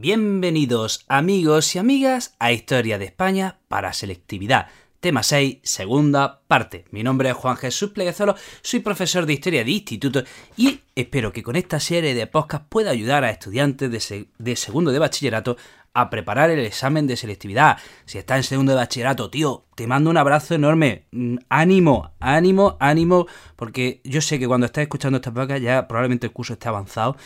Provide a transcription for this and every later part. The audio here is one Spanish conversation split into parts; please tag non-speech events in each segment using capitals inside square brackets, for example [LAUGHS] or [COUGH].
Bienvenidos amigos y amigas a Historia de España para Selectividad. Tema 6, segunda parte. Mi nombre es Juan Jesús Pleguezolo, soy profesor de Historia de Instituto y espero que con esta serie de podcasts pueda ayudar a estudiantes de, de segundo de bachillerato a preparar el examen de selectividad. Si estás en segundo de bachillerato, tío, te mando un abrazo enorme. Mm, ánimo, ánimo, ánimo, porque yo sé que cuando estás escuchando esta podcast ya probablemente el curso esté avanzado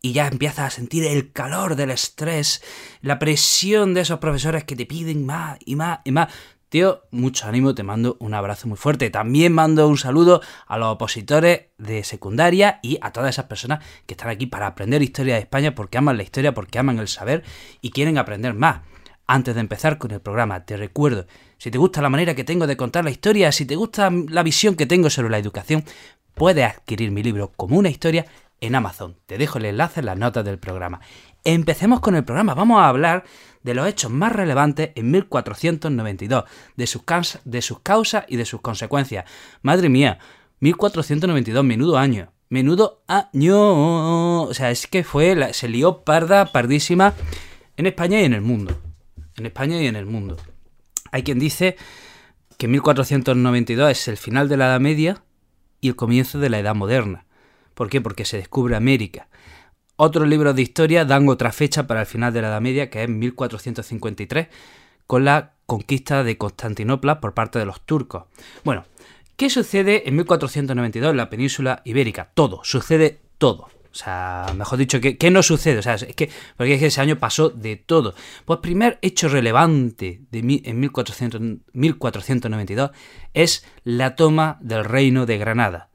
y ya empiezas a sentir el calor del estrés, la presión de esos profesores que te piden más y más y más. Tío, mucho ánimo, te mando un abrazo muy fuerte. También mando un saludo a los opositores de secundaria y a todas esas personas que están aquí para aprender historia de España porque aman la historia, porque aman el saber y quieren aprender más. Antes de empezar con el programa, te recuerdo, si te gusta la manera que tengo de contar la historia, si te gusta la visión que tengo sobre la educación, puedes adquirir mi libro como una historia en Amazon. Te dejo el enlace en las notas del programa. Empecemos con el programa. Vamos a hablar de los hechos más relevantes en 1492, de sus, sus causas y de sus consecuencias. Madre mía, 1492, menudo año. Menudo año. O sea, es que fue, se lió parda, pardísima en España y en el mundo. En España y en el mundo. Hay quien dice que 1492 es el final de la Edad Media y el comienzo de la Edad Moderna. ¿Por qué? Porque se descubre América. Otros libros de historia dan otra fecha para el final de la Edad Media, que es 1453, con la conquista de Constantinopla por parte de los turcos. Bueno, ¿qué sucede en 1492 en la península ibérica? Todo, sucede todo. O sea, mejor dicho, ¿qué, no sucede? O sea, es que, porque es que ese año pasó de todo. Pues primer hecho relevante de, en 1492 es la toma del reino de Granada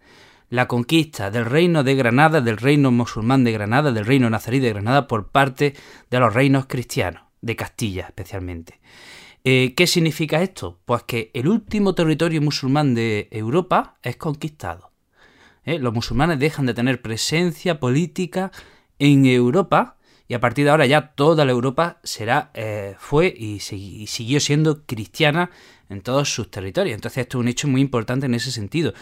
la conquista del reino de Granada, del reino musulmán de Granada, del reino nazarí de Granada por parte de los reinos cristianos, de Castilla especialmente. Eh, ¿Qué significa esto? Pues que el último territorio musulmán de Europa es conquistado. ¿Eh? Los musulmanes dejan de tener presencia política en Europa y a partir de ahora ya toda la Europa será, eh, fue y, y, siguió siendo cristiana en todos sus territorios. Entonces esto es un hecho muy importante en ese sentido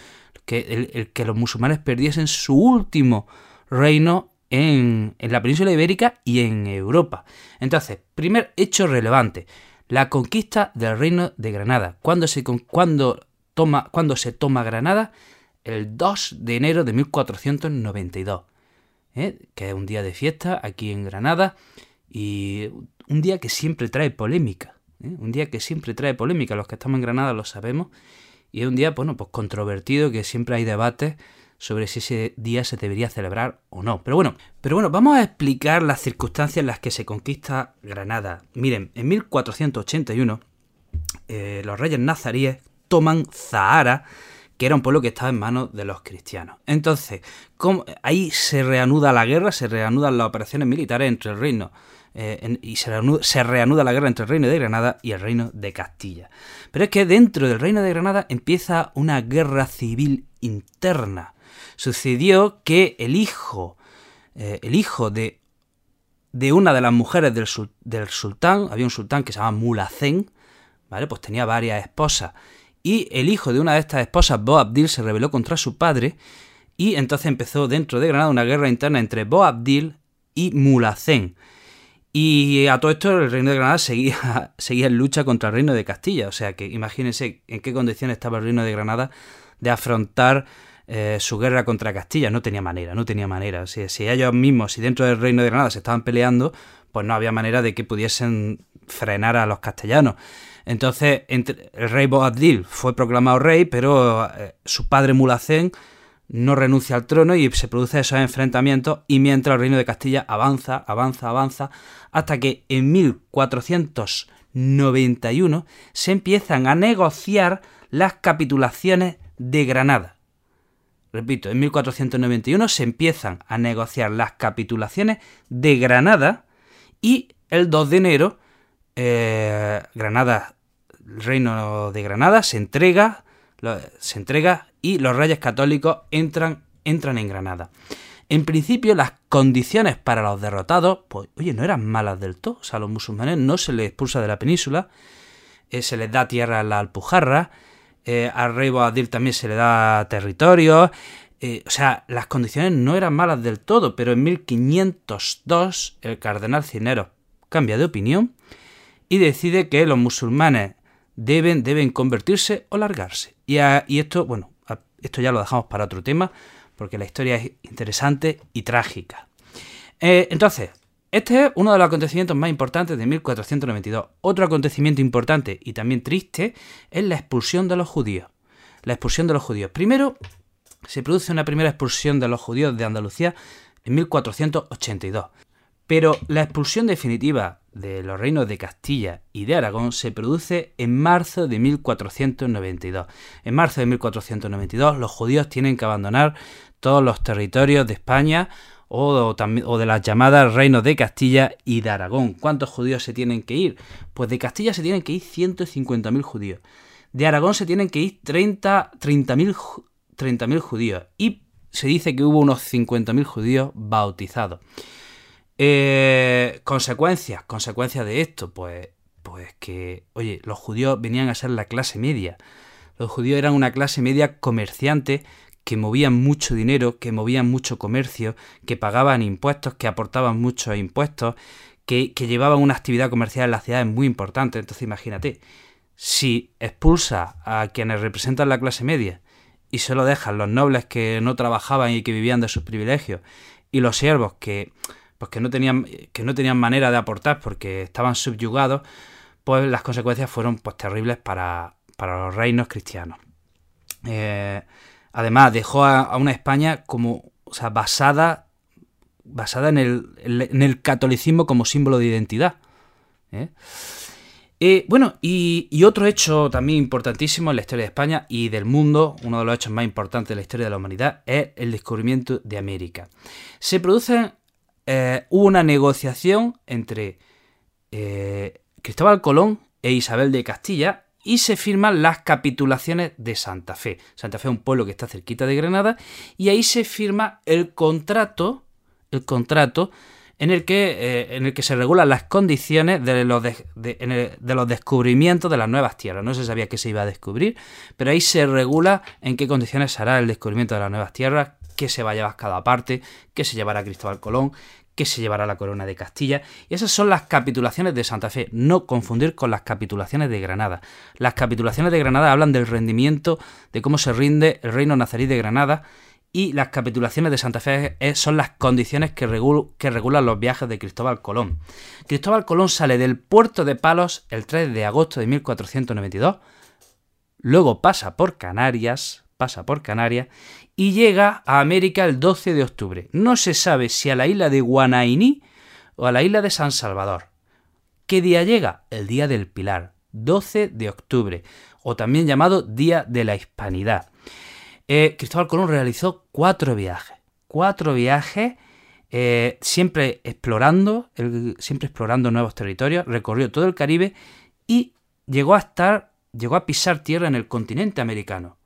que, el, que los musulmanes perdiesen su último reino en, la península ibérica y en Europa. Entonces, primer hecho relevante, la conquista del reino de Granada. ¿Cuándo se, toma, cuando se toma Granada? El 2 de enero de 1492, ¿eh? que es un día de fiesta aquí en Granada y un día que siempre trae polémica. ¿eh? Un día que siempre trae polémica. Los que estamos en Granada lo sabemos y es un día, bueno, pues controvertido, que siempre hay debates sobre si ese día se debería celebrar o no. Pero bueno, pero bueno, vamos a explicar las circunstancias en las que se conquista Granada. Miren, en 1481 eh, los reyes nazaríes toman Zahara, que era un pueblo que estaba en manos de los cristianos. Entonces, ahí se reanuda la guerra, se reanudan las operaciones militares entre el reino eh, y se reanuda, la guerra entre el reino de Granada y el reino de Castilla. Pero es que dentro del reino de Granada empieza una guerra civil interna. Sucedió que el hijo, eh, el hijo de, de, una de las mujeres del, sultán, había un sultán que se llamaba Mulacén, ¿vale? Pues tenía varias esposas. Y el hijo de una de estas esposas, Boabdil, se rebeló contra su padre y entonces empezó dentro de Granada una guerra interna entre Boabdil y Mulacén. Y a todo esto el reino de Granada seguía, [LAUGHS] seguía en lucha contra el reino de Castilla. O sea que imagínense en qué condiciones estaba el reino de Granada de afrontar eh, su guerra contra Castilla. No tenía manera, no tenía manera. Si, ellos mismos, si dentro del reino de Granada se estaban peleando, pues no había manera de que pudiesen frenar a los castellanos. Entonces, el rey Boabdil fue proclamado rey, pero eh, su padre Mulacén no renuncia al trono y se produce esos enfrentamientos y mientras el reino de Castilla avanza, avanza, avanza, hasta que en 1491 se empiezan a negociar las capitulaciones de Granada. Repito, en 1491 se empiezan a negociar las capitulaciones de Granada y el 2 de enero eh, Granada, el reino de Granada se entrega, se entrega y los reyes católicos entran, entran en Granada. En principio, las condiciones para los derrotados, pues, oye, no eran malas del todo. O sea, a los musulmanes no se les expulsa de la península, eh, se les da tierra a la Alpujarra, eh, al rey Boabdil también se le da territorio. Eh, o sea, las condiciones no eran malas del todo, pero en 1502 el cardenal Cisneros cambia de opinión y decide que los musulmanes deben, deben convertirse o largarse. Y, y esto, bueno, esto ya lo dejamos para otro tema, porque la historia es interesante y trágica. Eh, entonces, este es uno de los acontecimientos más importantes de 1492. Otro acontecimiento importante y también triste es la expulsión de los judíos. La expulsión de los judíos. Primero, se produce una primera expulsión de los judíos de Andalucía en 1482. Pero la expulsión definitiva de los reinos de Castilla y de Aragón se produce en marzo de 1492. En marzo de 1492 los judíos tienen que abandonar todos los territorios de España o, de las llamadas reinos de Castilla y de Aragón. ¿Cuántos judíos se tienen que ir? Pues de Castilla se tienen que ir 150.000 judíos. De Aragón se tienen que ir 30.000 30 judíos. Y se dice que hubo unos 50.000 judíos bautizados. Eh, consecuencias, consecuencias de esto, pues, pues que, oye, los judíos venían a ser la clase media. Los judíos eran una clase media comerciante que movían mucho dinero, que movían mucho comercio, que pagaban impuestos, que aportaban muchos impuestos, que, que llevaban una actividad comercial en las ciudades muy importante. Entonces imagínate, si expulsa a quienes representan la clase media y solo dejan los nobles que no trabajaban y que vivían de sus privilegios y los siervos que pues que no tenían que no tenían manera de aportar porque estaban subyugados, pues las consecuencias fueron pues terribles para, los reinos cristianos. Eh, además dejó a, una España como o sea, basada basada en el, en el catolicismo como símbolo de identidad. ¿eh? Eh, bueno, y, otro hecho también importantísimo en la historia de España y del mundo, uno de los hechos más importantes de la historia de la humanidad, es el descubrimiento de América. Se produce eh, una negociación entre eh, Cristóbal Colón e Isabel de Castilla y se firman las capitulaciones de Santa Fe. Santa Fe es un pueblo que está cerquita de Granada y ahí se firma el contrato, el contrato en el que, eh, en el que se regulan las condiciones de los, de, los descubrimientos de las nuevas tierras. No se sabía que se iba a descubrir, pero ahí se regula en qué condiciones se hará el descubrimiento de las nuevas tierras, qué se va a llevar cada parte, qué se llevará Cristóbal Colón, qué se llevará la corona de Castilla. Y esas son las capitulaciones de Santa Fe, no confundir con las capitulaciones de Granada. Las capitulaciones de Granada hablan del rendimiento, de cómo se rinde el reino nazarí de Granada y las capitulaciones de Santa Fe son las condiciones que, que, regulan los viajes de Cristóbal Colón. Cristóbal Colón sale del puerto de Palos el 3 de agosto de 1492, luego pasa por Canarias, pasa por Canarias y llega a América el 12 de octubre. No se sabe si a la isla de Guanainí o a la isla de San Salvador. ¿Qué día llega? El día del Pilar, 12 de octubre, o también llamado Día de la Hispanidad. Eh, Cristóbal Colón realizó cuatro viajes. Cuatro viajes, eh, siempre explorando, siempre explorando nuevos territorios, recorrió todo el Caribe y llegó a estar, llegó a pisar tierra en el continente americano.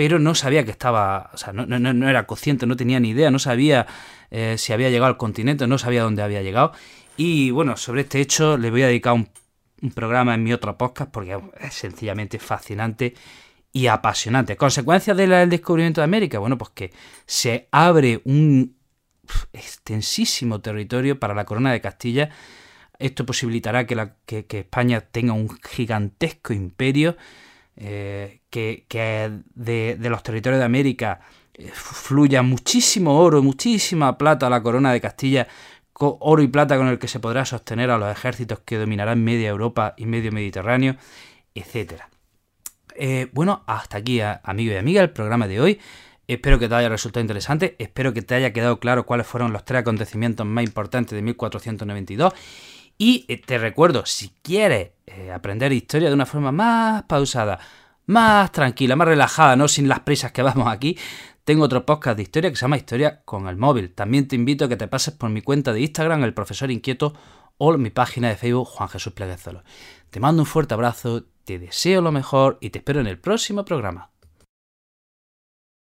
Pero no sabía que estaba, o sea, no, era consciente, no tenía ni idea, no sabía eh, si había llegado al continente, no sabía dónde había llegado. Y bueno, sobre este hecho le voy a dedicar un, un programa en mi otro podcast porque es sencillamente fascinante y apasionante. ¿Consecuencias del descubrimiento de América? Bueno, pues que se abre un extensísimo territorio para la corona de Castilla. Esto posibilitará que, la, que, España tenga un gigantesco imperio, eh, que, de, los territorios de América eh, fluya muchísimo oro, muchísima plata a la corona de Castilla, oro y plata con el que se podrá sostener a los ejércitos que dominarán media Europa y medio Mediterráneo, etcétera. Eh, bueno, hasta aquí, amigo y amiga, el programa de hoy. Espero que te haya resultado interesante, espero que te haya quedado claro cuáles fueron los tres acontecimientos más importantes de 1492. Y eh, te recuerdo, si quieres eh, aprender historia de una forma más pausada, más tranquila, más relajada, no sin las prisas que vamos aquí, tengo otro podcast de historia que se llama Historia con el móvil. También te invito a que te pases por mi cuenta de Instagram, el profesor inquieto, o mi página de Facebook, Juan Jesús Pleguezolo. Te mando un fuerte abrazo, te deseo lo mejor y te espero en el próximo programa.